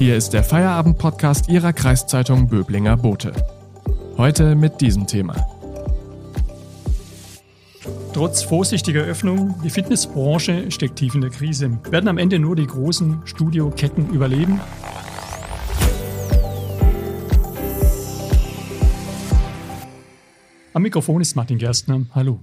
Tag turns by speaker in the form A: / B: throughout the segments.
A: Hier ist der Feierabend-Podcast Ihrer Kreiszeitung Böblinger Bote. Heute mit diesem Thema.
B: Trotz vorsichtiger Öffnung, die Fitnessbranche steckt tief in der Krise. Werden am Ende nur die großen Studioketten überleben? Am Mikrofon ist Martin Gerstner. Hallo.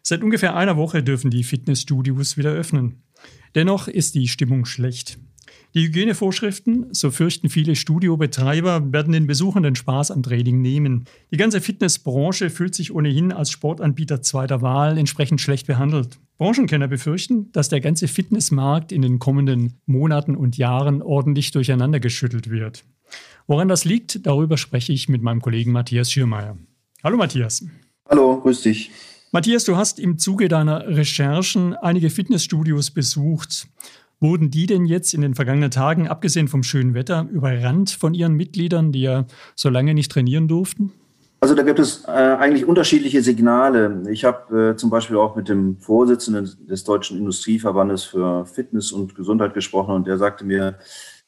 B: Seit ungefähr einer Woche dürfen die Fitnessstudios wieder öffnen. Dennoch ist die Stimmung schlecht. Die Hygienevorschriften, so fürchten viele Studiobetreiber, werden den Besuchern den Spaß am Training nehmen. Die ganze Fitnessbranche fühlt sich ohnehin als Sportanbieter zweiter Wahl entsprechend schlecht behandelt. Branchenkenner befürchten, dass der ganze Fitnessmarkt in den kommenden Monaten und Jahren ordentlich durcheinandergeschüttelt wird. Woran das liegt, darüber spreche ich mit meinem Kollegen Matthias Schürmeier. Hallo Matthias.
C: Hallo, grüß dich.
B: Matthias, du hast im Zuge deiner Recherchen einige Fitnessstudios besucht. Wurden die denn jetzt in den vergangenen Tagen, abgesehen vom schönen Wetter, überrannt von ihren Mitgliedern, die ja so lange nicht trainieren durften?
C: Also da gibt es äh, eigentlich unterschiedliche Signale. Ich habe äh, zum Beispiel auch mit dem Vorsitzenden des Deutschen Industrieverbandes für Fitness und Gesundheit gesprochen und der sagte mir,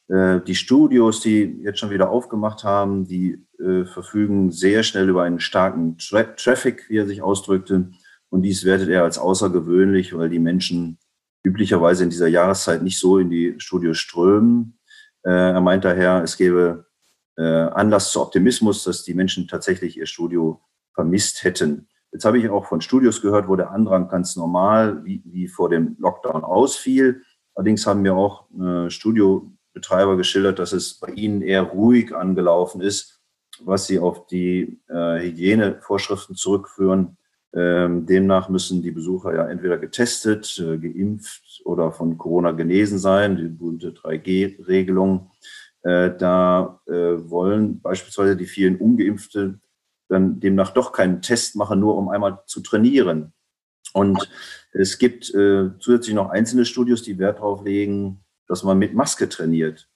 C: äh, die Studios, die jetzt schon wieder aufgemacht haben, die äh, verfügen sehr schnell über einen starken Tra Traffic, wie er sich ausdrückte. Und dies wertet er als außergewöhnlich, weil die Menschen üblicherweise in dieser Jahreszeit nicht so in die Studios strömen. Äh, er meint daher, es gäbe äh, Anlass zu Optimismus, dass die Menschen tatsächlich ihr Studio vermisst hätten. Jetzt habe ich auch von Studios gehört, wo der Andrang ganz normal wie, wie vor dem Lockdown ausfiel. Allerdings haben mir auch äh, Studiobetreiber geschildert, dass es bei ihnen eher ruhig angelaufen ist, was sie auf die äh, Hygienevorschriften zurückführen. Ähm, demnach müssen die Besucher ja entweder getestet, äh, geimpft oder von Corona genesen sein, die berühmte 3G-Regelung. Äh, da äh, wollen beispielsweise die vielen Ungeimpfte dann demnach doch keinen Test machen, nur um einmal zu trainieren. Und es gibt äh, zusätzlich noch einzelne Studios, die Wert darauf legen, dass man mit Maske trainiert.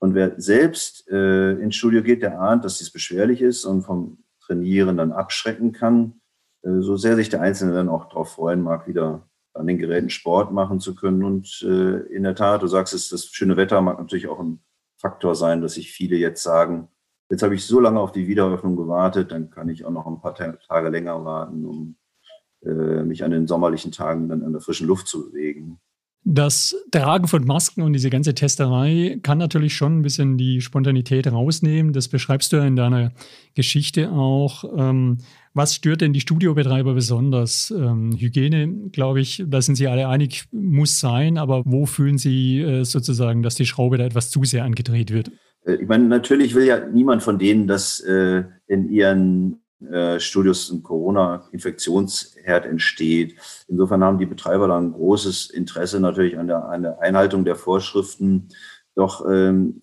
C: Und wer selbst äh, ins Studio geht, der ahnt, dass dies beschwerlich ist und vom Trainieren dann abschrecken kann. Äh, so sehr sich der Einzelne dann auch darauf freuen mag, wieder an den Geräten Sport machen zu können. Und äh, in der Tat, du sagst es, das schöne Wetter mag natürlich auch ein Faktor sein, dass sich viele jetzt sagen, jetzt habe ich so lange auf die Wiedereröffnung gewartet, dann kann ich auch noch ein paar Tage länger warten, um äh, mich an den sommerlichen Tagen dann an der frischen Luft zu bewegen.
B: Das Tragen von Masken und diese ganze Testerei kann natürlich schon ein bisschen die Spontanität rausnehmen. Das beschreibst du ja in deiner Geschichte auch. Ähm, was stört denn die Studiobetreiber besonders? Ähm, Hygiene, glaube ich, da sind Sie alle einig, muss sein, aber wo fühlen Sie äh, sozusagen, dass die Schraube da etwas zu sehr angedreht wird?
C: Äh, ich meine, natürlich will ja niemand von denen, dass äh, in ihren äh, Studios ein Corona-Infektionsherd entsteht. Insofern haben die Betreiber da ein großes Interesse natürlich an der, an der Einhaltung der Vorschriften. Doch ähm,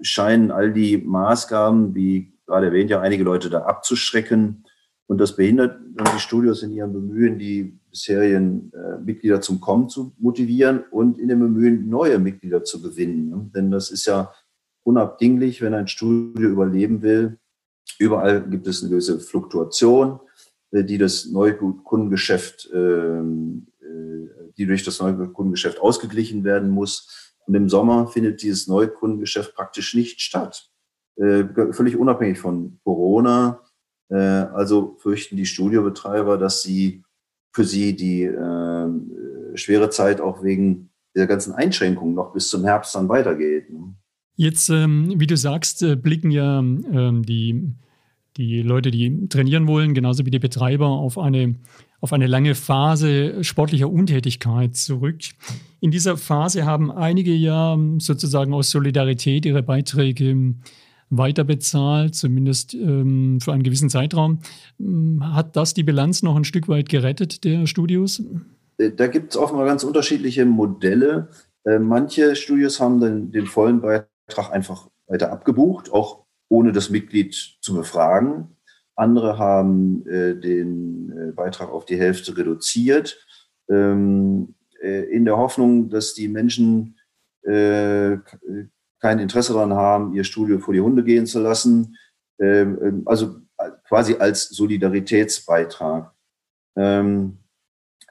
C: scheinen all die Maßgaben, wie gerade erwähnt, ja einige Leute da abzuschrecken. Und das behindert dann die Studios in ihrem Bemühen, die bisherigen äh, Mitglieder zum Kommen zu motivieren und in dem Bemühen, neue Mitglieder zu gewinnen. Ne? Denn das ist ja unabdinglich, wenn ein Studio überleben will, Überall gibt es eine gewisse Fluktuation, äh, die das Neukundengeschäft, ähm, äh, die durch das Neukundengeschäft ausgeglichen werden muss. Und im Sommer findet dieses Neukundengeschäft praktisch nicht statt. Äh, völlig unabhängig von Corona. Also fürchten die Studiobetreiber, dass sie für sie die schwere Zeit auch wegen der ganzen Einschränkungen noch bis zum Herbst dann weitergeht.
B: Jetzt, ähm, wie du sagst, blicken ja ähm, die die Leute, die trainieren wollen, genauso wie die Betreiber, auf eine, auf eine lange Phase sportlicher Untätigkeit zurück. In dieser Phase haben einige ja sozusagen aus Solidarität ihre Beiträge weiterbezahlt, zumindest ähm, für einen gewissen Zeitraum. Hat das die Bilanz noch ein Stück weit gerettet der Studios?
C: Äh, da gibt es offenbar ganz unterschiedliche Modelle. Äh, manche Studios haben den, den vollen Beitrag einfach weiter abgebucht, auch ohne das Mitglied zu befragen. Andere haben äh, den äh, Beitrag auf die Hälfte reduziert, ähm, äh, in der Hoffnung, dass die Menschen äh, kein Interesse daran haben, ihr Studio vor die Hunde gehen zu lassen. Ähm, ähm also äh, quasi als Solidaritätsbeitrag. Ähm,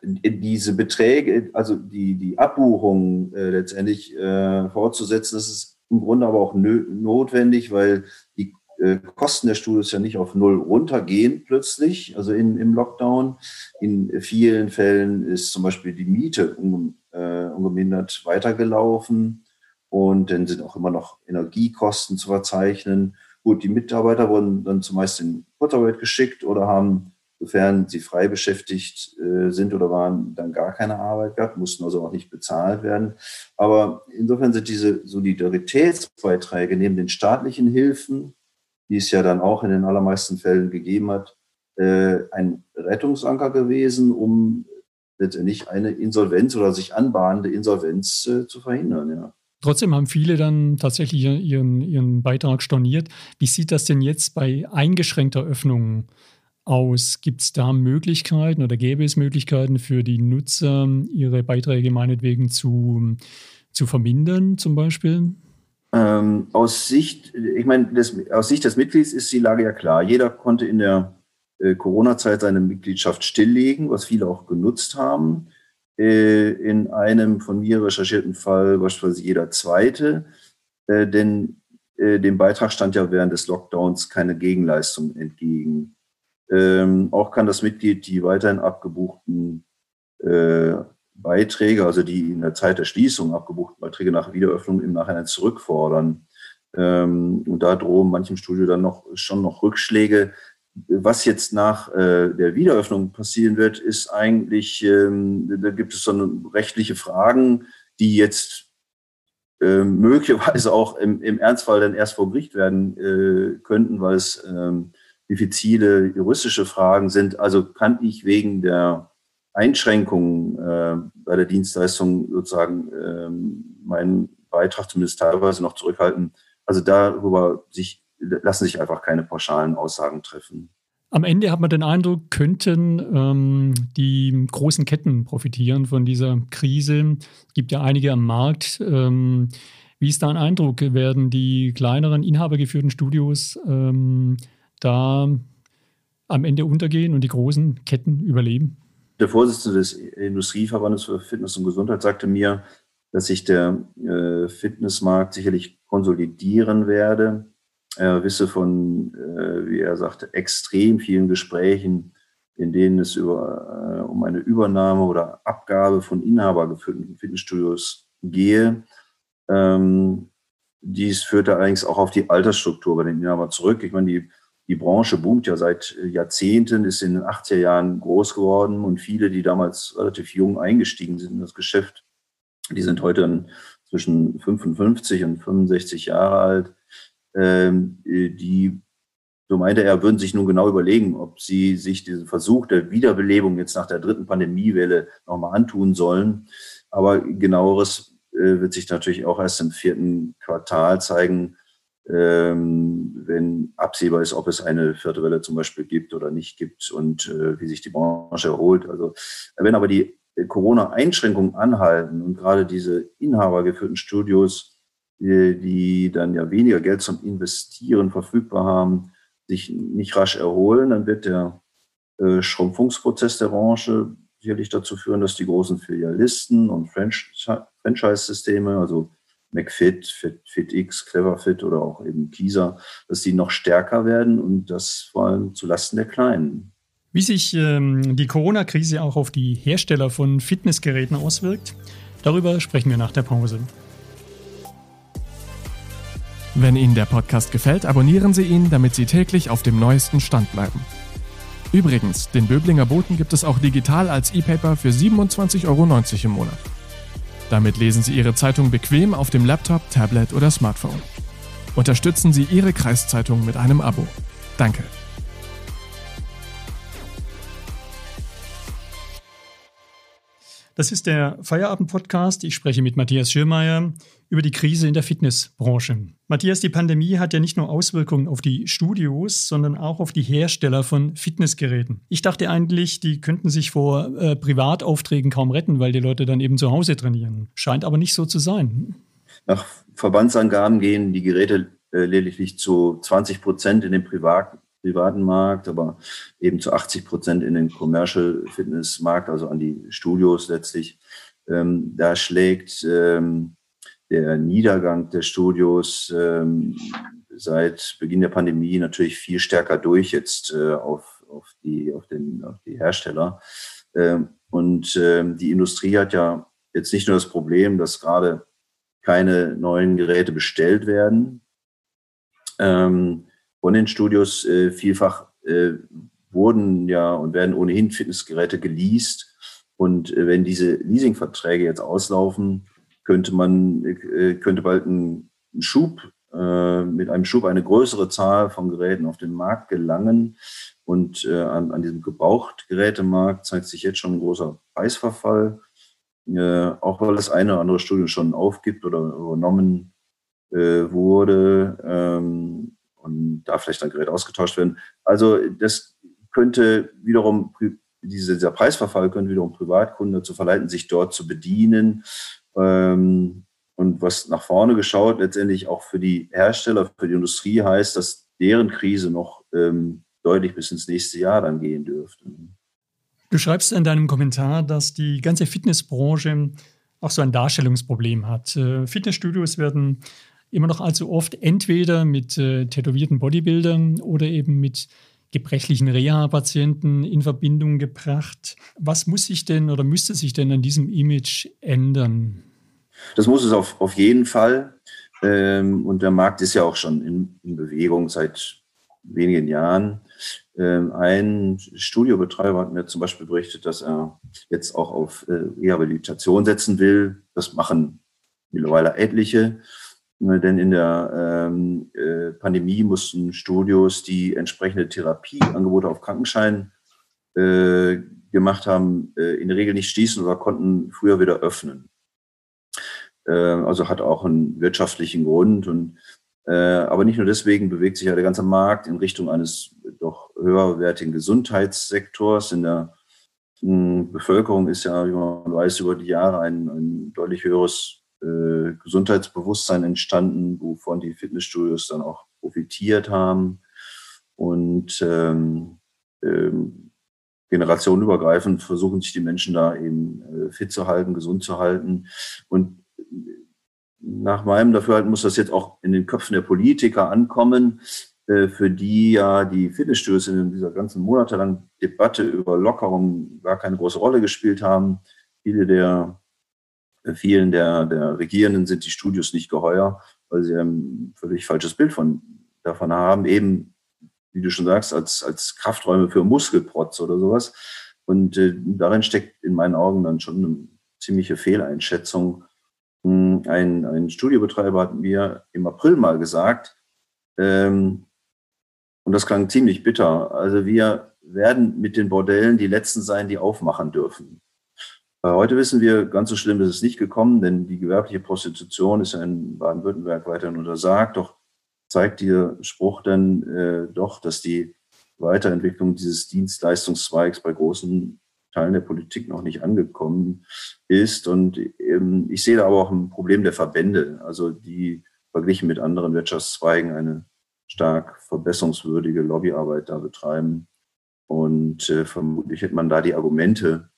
C: diese Beträge, also die, die Abbuchung äh, letztendlich fortzusetzen, das ist im Grunde aber auch notwendig, weil die äh, Kosten der Studios ja nicht auf Null runtergehen plötzlich, also in, im Lockdown. In vielen Fällen ist zum Beispiel die Miete unge, äh, ungemindert weitergelaufen und dann sind auch immer noch Energiekosten zu verzeichnen. Gut, die Mitarbeiter wurden dann zumeist in Kurzarbeit geschickt oder haben, sofern sie frei beschäftigt äh, sind oder waren, dann gar keine Arbeit gehabt, mussten also auch nicht bezahlt werden. Aber insofern sind diese Solidaritätsbeiträge neben den staatlichen Hilfen die es ja dann auch in den allermeisten Fällen gegeben hat, äh, ein Rettungsanker gewesen, um letztendlich eine Insolvenz oder sich anbahnende Insolvenz äh, zu verhindern. Ja.
B: Trotzdem haben viele dann tatsächlich ihren, ihren Beitrag storniert. Wie sieht das denn jetzt bei eingeschränkter Öffnung aus? Gibt es da Möglichkeiten oder gäbe es Möglichkeiten für die Nutzer, ihre Beiträge meinetwegen zu, zu vermindern zum Beispiel?
C: Ähm, aus Sicht, ich meine, das, aus Sicht des Mitglieds ist die Lage ja klar. Jeder konnte in der äh, Corona-Zeit seine Mitgliedschaft stilllegen, was viele auch genutzt haben. Äh, in einem von mir recherchierten Fall beispielsweise jeder Zweite, äh, denn äh, dem Beitrag stand ja während des Lockdowns keine Gegenleistung entgegen. Ähm, auch kann das Mitglied die weiterhin abgebuchten äh, Beiträge, also die in der Zeit der Schließung abgebuchten Beiträge nach Wiederöffnung im Nachhinein zurückfordern. Ähm, und da drohen manchem Studio dann noch schon noch Rückschläge. Was jetzt nach äh, der Wiederöffnung passieren wird, ist eigentlich, ähm, da gibt es so rechtliche Fragen, die jetzt äh, möglicherweise auch im, im Ernstfall dann erst vor Gericht werden äh, könnten, weil es ähm, diffizile juristische Fragen sind. Also kann ich wegen der Einschränkungen äh, bei der Dienstleistung sozusagen ähm, meinen Beitrag zumindest teilweise noch zurückhalten. Also darüber sich, lassen sich einfach keine pauschalen Aussagen treffen.
B: Am Ende hat man den Eindruck, könnten ähm, die großen Ketten profitieren von dieser Krise. Es gibt ja einige am Markt. Ähm, wie ist dein Eindruck? Werden die kleineren inhabergeführten Studios ähm, da am Ende untergehen und die großen Ketten überleben?
C: der Vorsitzende des Industrieverbandes für Fitness und Gesundheit sagte mir, dass sich der äh, Fitnessmarkt sicherlich konsolidieren werde. Er wisse von, äh, wie er sagte, extrem vielen Gesprächen, in denen es über, äh, um eine Übernahme oder Abgabe von inhabergeführten Fitnessstudios gehe. Ähm, dies führte allerdings auch auf die Altersstruktur bei den Inhabern zurück. Ich meine, die die Branche boomt ja seit äh, Jahrzehnten, ist in den 80er Jahren groß geworden und viele, die damals relativ jung eingestiegen sind in das Geschäft, die sind heute zwischen 55 und 65 Jahre alt. Ähm, die, so meinte er, würden sich nun genau überlegen, ob sie sich diesen Versuch der Wiederbelebung jetzt nach der dritten Pandemiewelle nochmal antun sollen. Aber genaueres äh, wird sich natürlich auch erst im vierten Quartal zeigen, wenn absehbar ist, ob es eine vierte Welle zum Beispiel gibt oder nicht gibt und äh, wie sich die Branche erholt. Also wenn aber die Corona-Einschränkungen anhalten und gerade diese inhabergeführten Studios, die, die dann ja weniger Geld zum Investieren verfügbar haben, sich nicht rasch erholen, dann wird der äh, Schrumpfungsprozess der Branche sicherlich dazu führen, dass die großen Filialisten und Franchise-Systeme, also McFit, Fit, FitX, CleverFit oder auch eben Kieser, dass die noch stärker werden und das vor allem zulasten der Kleinen.
B: Wie sich ähm, die Corona-Krise auch auf die Hersteller von Fitnessgeräten auswirkt, darüber sprechen wir nach der Pause.
A: Wenn Ihnen der Podcast gefällt, abonnieren Sie ihn, damit Sie täglich auf dem neuesten Stand bleiben. Übrigens, den Böblinger Boten gibt es auch digital als E-Paper für 27,90 Euro im Monat. Damit lesen Sie Ihre Zeitung bequem auf dem Laptop, Tablet oder Smartphone. Unterstützen Sie Ihre Kreiszeitung mit einem Abo. Danke.
B: Das ist der Feierabend-Podcast. Ich spreche mit Matthias Schirmeier über die Krise in der Fitnessbranche. Matthias, die Pandemie hat ja nicht nur Auswirkungen auf die Studios, sondern auch auf die Hersteller von Fitnessgeräten. Ich dachte eigentlich, die könnten sich vor äh, Privataufträgen kaum retten, weil die Leute dann eben zu Hause trainieren. Scheint aber nicht so zu sein.
C: Nach Verbandsangaben gehen die Geräte äh, lediglich zu 20 Prozent in den Privat privaten Markt, aber eben zu 80 Prozent in den Commercial Fitness Markt, also an die Studios letztlich. Ähm, da schlägt ähm, der Niedergang der Studios ähm, seit Beginn der Pandemie natürlich viel stärker durch jetzt äh, auf, auf, die, auf, den, auf die Hersteller. Ähm, und ähm, die Industrie hat ja jetzt nicht nur das Problem, dass gerade keine neuen Geräte bestellt werden ähm, von den Studios. Äh, vielfach äh, wurden ja und werden ohnehin Fitnessgeräte geleast. Und äh, wenn diese Leasingverträge jetzt auslaufen, könnte man, äh, könnte bald ein Schub, äh, mit einem Schub eine größere Zahl von Geräten auf den Markt gelangen. Und äh, an, an diesem Gebrauchtgerätemarkt zeigt sich jetzt schon ein großer Preisverfall, auch weil das eine oder andere Studio schon aufgibt oder übernommen wurde ähm, und da vielleicht ein Gerät ausgetauscht werden. Also das könnte wiederum, diese, dieser Preisverfall könnte wiederum Privatkunden dazu verleiten, sich dort zu bedienen. Ähm, und was nach vorne geschaut letztendlich auch für die Hersteller, für die Industrie heißt, dass deren Krise noch ähm, deutlich bis ins nächste Jahr dann gehen dürfte.
B: Du schreibst in deinem Kommentar, dass die ganze Fitnessbranche auch so ein Darstellungsproblem hat. Äh, Fitnessstudios werden immer noch allzu oft entweder mit äh, tätowierten Bodybuildern oder eben mit gebrechlichen Reha-Patienten in Verbindung gebracht. Was muss sich denn oder müsste sich denn an diesem Image ändern?
C: Das muss es auf, auf jeden Fall. Ähm, und der Markt ist ja auch schon in, in Bewegung seit wenigen Jahren. Ähm, ein Studiobetreiber hat mir zum Beispiel berichtet, dass er jetzt auch auf äh, Rehabilitation setzen will. Das machen mittlerweile etliche. Ne, denn in der ähm, äh, Pandemie mussten Studios, die entsprechende Therapieangebote auf Krankenschein äh, gemacht haben, äh, in der Regel nicht schließen oder konnten früher wieder öffnen. Äh, also hat auch einen wirtschaftlichen Grund. Und, äh, aber nicht nur deswegen bewegt sich ja der ganze Markt in Richtung eines doch höherwertigen Gesundheitssektors. In der hm, Bevölkerung ist ja, wie man weiß, über die Jahre ein, ein deutlich höheres äh, Gesundheitsbewusstsein entstanden, wovon die Fitnessstudios dann auch profitiert haben. Und ähm, ähm, generationenübergreifend versuchen sich die Menschen da eben äh, fit zu halten, gesund zu halten. Und nach meinem Dafürhalten muss das jetzt auch in den Köpfen der Politiker ankommen, äh, für die ja die Fitnessstudios in dieser ganzen monatelangen Debatte über Lockerung gar keine große Rolle gespielt haben. Viele der vielen der, der Regierenden sind die Studios nicht geheuer, weil sie ein völlig falsches Bild von, davon haben, eben, wie du schon sagst, als, als Krafträume für Muskelprotz oder sowas. Und äh, darin steckt in meinen Augen dann schon eine ziemliche Fehleinschätzung. Hm, ein, ein Studiobetreiber hat mir im April mal gesagt, ähm, und das klang ziemlich bitter, also wir werden mit den Bordellen die Letzten sein, die aufmachen dürfen. Äh, heute wissen wir, ganz so schlimm ist es nicht gekommen, denn die gewerbliche Prostitution ist ja in Baden-Württemberg weiterhin untersagt. Doch zeigt der Spruch dann äh, doch, dass die Weiterentwicklung dieses Dienstleistungszweigs bei großen Teilen der Politik noch nicht angekommen ist. Und ähm, ich sehe da aber auch ein Problem der Verbände, also die verglichen mit anderen Wirtschaftszweigen eine stark verbesserungswürdige Lobbyarbeit da betreiben. Und äh, vermutlich hätte man da die Argumente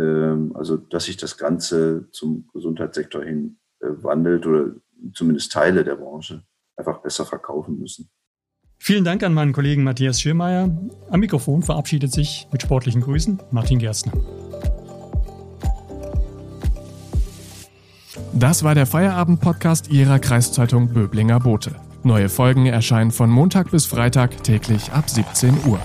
C: also dass sich das Ganze zum Gesundheitssektor hin äh, wandelt oder zumindest Teile der Branche einfach besser verkaufen müssen.
B: Vielen Dank an meinen Kollegen Matthias Schirmeier. Am Mikrofon verabschiedet sich mit sportlichen Grüßen Martin Gerstner.
A: Das war der Feierabend-Podcast Ihrer Kreiszeitung Böblinger Bote. Neue Folgen erscheinen von Montag bis Freitag täglich ab 17 Uhr.